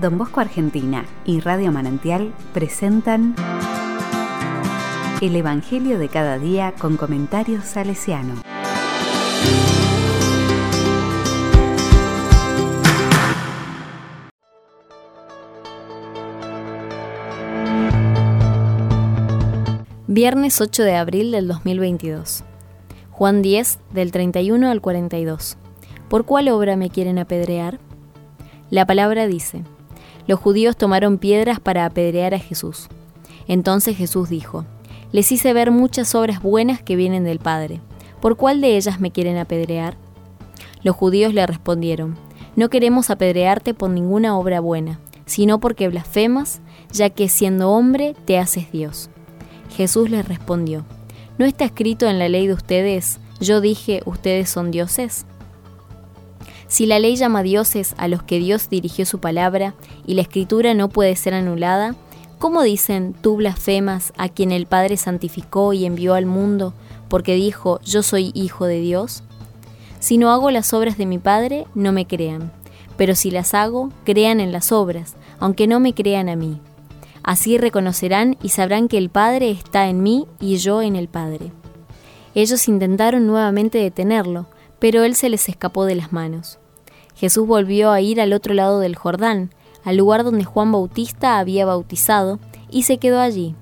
Don Bosco Argentina y Radio Manantial presentan El Evangelio de cada día con comentarios salesiano. Viernes 8 de abril del 2022. Juan 10 del 31 al 42. ¿Por cuál obra me quieren apedrear? La palabra dice, los judíos tomaron piedras para apedrear a Jesús. Entonces Jesús dijo, les hice ver muchas obras buenas que vienen del Padre. ¿Por cuál de ellas me quieren apedrear? Los judíos le respondieron, no queremos apedrearte por ninguna obra buena, sino porque blasfemas, ya que siendo hombre te haces Dios. Jesús les respondió, ¿no está escrito en la ley de ustedes, yo dije, ustedes son dioses? Si la ley llama dioses a los que Dios dirigió su palabra y la escritura no puede ser anulada, ¿cómo dicen tú blasfemas a quien el Padre santificó y envió al mundo porque dijo yo soy hijo de Dios? Si no hago las obras de mi Padre, no me crean, pero si las hago, crean en las obras, aunque no me crean a mí. Así reconocerán y sabrán que el Padre está en mí y yo en el Padre. Ellos intentaron nuevamente detenerlo, pero él se les escapó de las manos. Jesús volvió a ir al otro lado del Jordán, al lugar donde Juan Bautista había bautizado, y se quedó allí.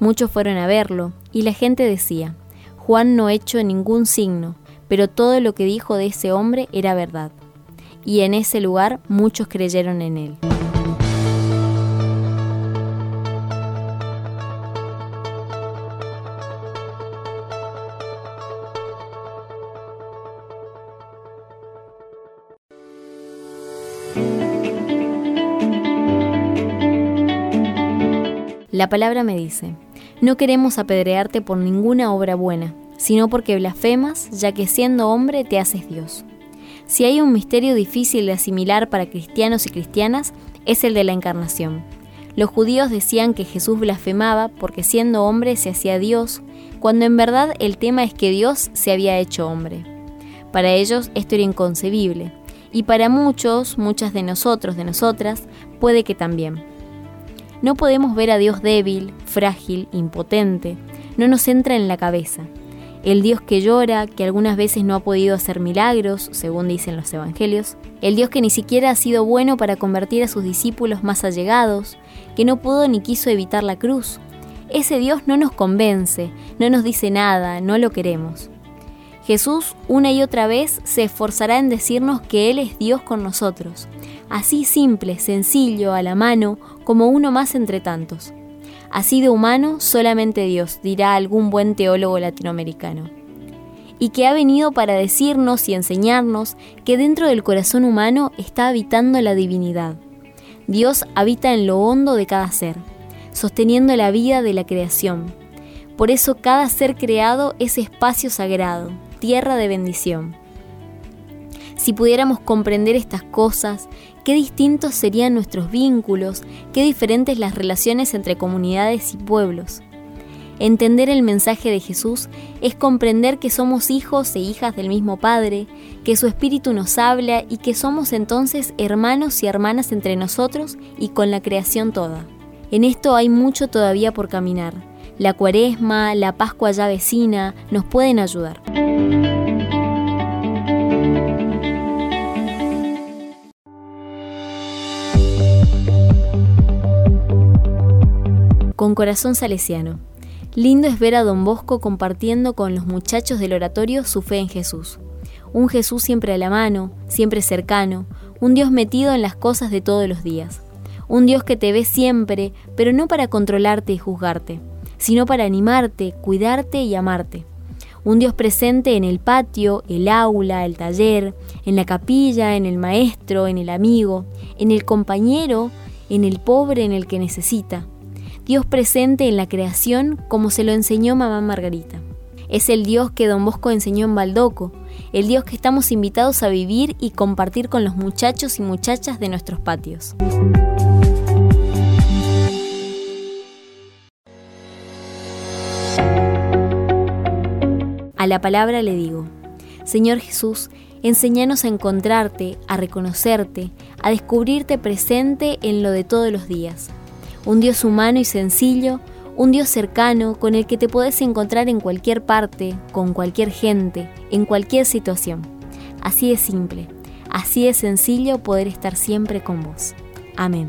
Muchos fueron a verlo, y la gente decía, Juan no hecho ningún signo, pero todo lo que dijo de ese hombre era verdad. Y en ese lugar muchos creyeron en él. La palabra me dice, no queremos apedrearte por ninguna obra buena, sino porque blasfemas, ya que siendo hombre te haces Dios. Si hay un misterio difícil de asimilar para cristianos y cristianas, es el de la encarnación. Los judíos decían que Jesús blasfemaba porque siendo hombre se hacía Dios, cuando en verdad el tema es que Dios se había hecho hombre. Para ellos esto era inconcebible, y para muchos, muchas de nosotros, de nosotras, puede que también. No podemos ver a Dios débil, frágil, impotente. No nos entra en la cabeza. El Dios que llora, que algunas veces no ha podido hacer milagros, según dicen los evangelios. El Dios que ni siquiera ha sido bueno para convertir a sus discípulos más allegados, que no pudo ni quiso evitar la cruz. Ese Dios no nos convence, no nos dice nada, no lo queremos. Jesús una y otra vez se esforzará en decirnos que Él es Dios con nosotros, así simple, sencillo, a la mano, como uno más entre tantos. Así de humano, solamente Dios, dirá algún buen teólogo latinoamericano. Y que ha venido para decirnos y enseñarnos que dentro del corazón humano está habitando la divinidad. Dios habita en lo hondo de cada ser, sosteniendo la vida de la creación. Por eso cada ser creado es espacio sagrado, tierra de bendición. Si pudiéramos comprender estas cosas, qué distintos serían nuestros vínculos, qué diferentes las relaciones entre comunidades y pueblos. Entender el mensaje de Jesús es comprender que somos hijos e hijas del mismo Padre, que su Espíritu nos habla y que somos entonces hermanos y hermanas entre nosotros y con la creación toda. En esto hay mucho todavía por caminar. La cuaresma, la Pascua ya vecina, nos pueden ayudar. Con corazón salesiano. Lindo es ver a don Bosco compartiendo con los muchachos del oratorio su fe en Jesús. Un Jesús siempre a la mano, siempre cercano, un Dios metido en las cosas de todos los días. Un Dios que te ve siempre, pero no para controlarte y juzgarte, sino para animarte, cuidarte y amarte. Un Dios presente en el patio, el aula, el taller, en la capilla, en el maestro, en el amigo, en el compañero, en el pobre, en el que necesita Dios presente en la creación como se lo enseñó mamá Margarita. Es el Dios que don Bosco enseñó en Baldoco, el Dios que estamos invitados a vivir y compartir con los muchachos y muchachas de nuestros patios. A la palabra le digo, Señor Jesús, Enseñanos a encontrarte, a reconocerte, a descubrirte presente en lo de todos los días. Un Dios humano y sencillo, un Dios cercano con el que te podés encontrar en cualquier parte, con cualquier gente, en cualquier situación. Así de simple, así de sencillo poder estar siempre con vos. Amén.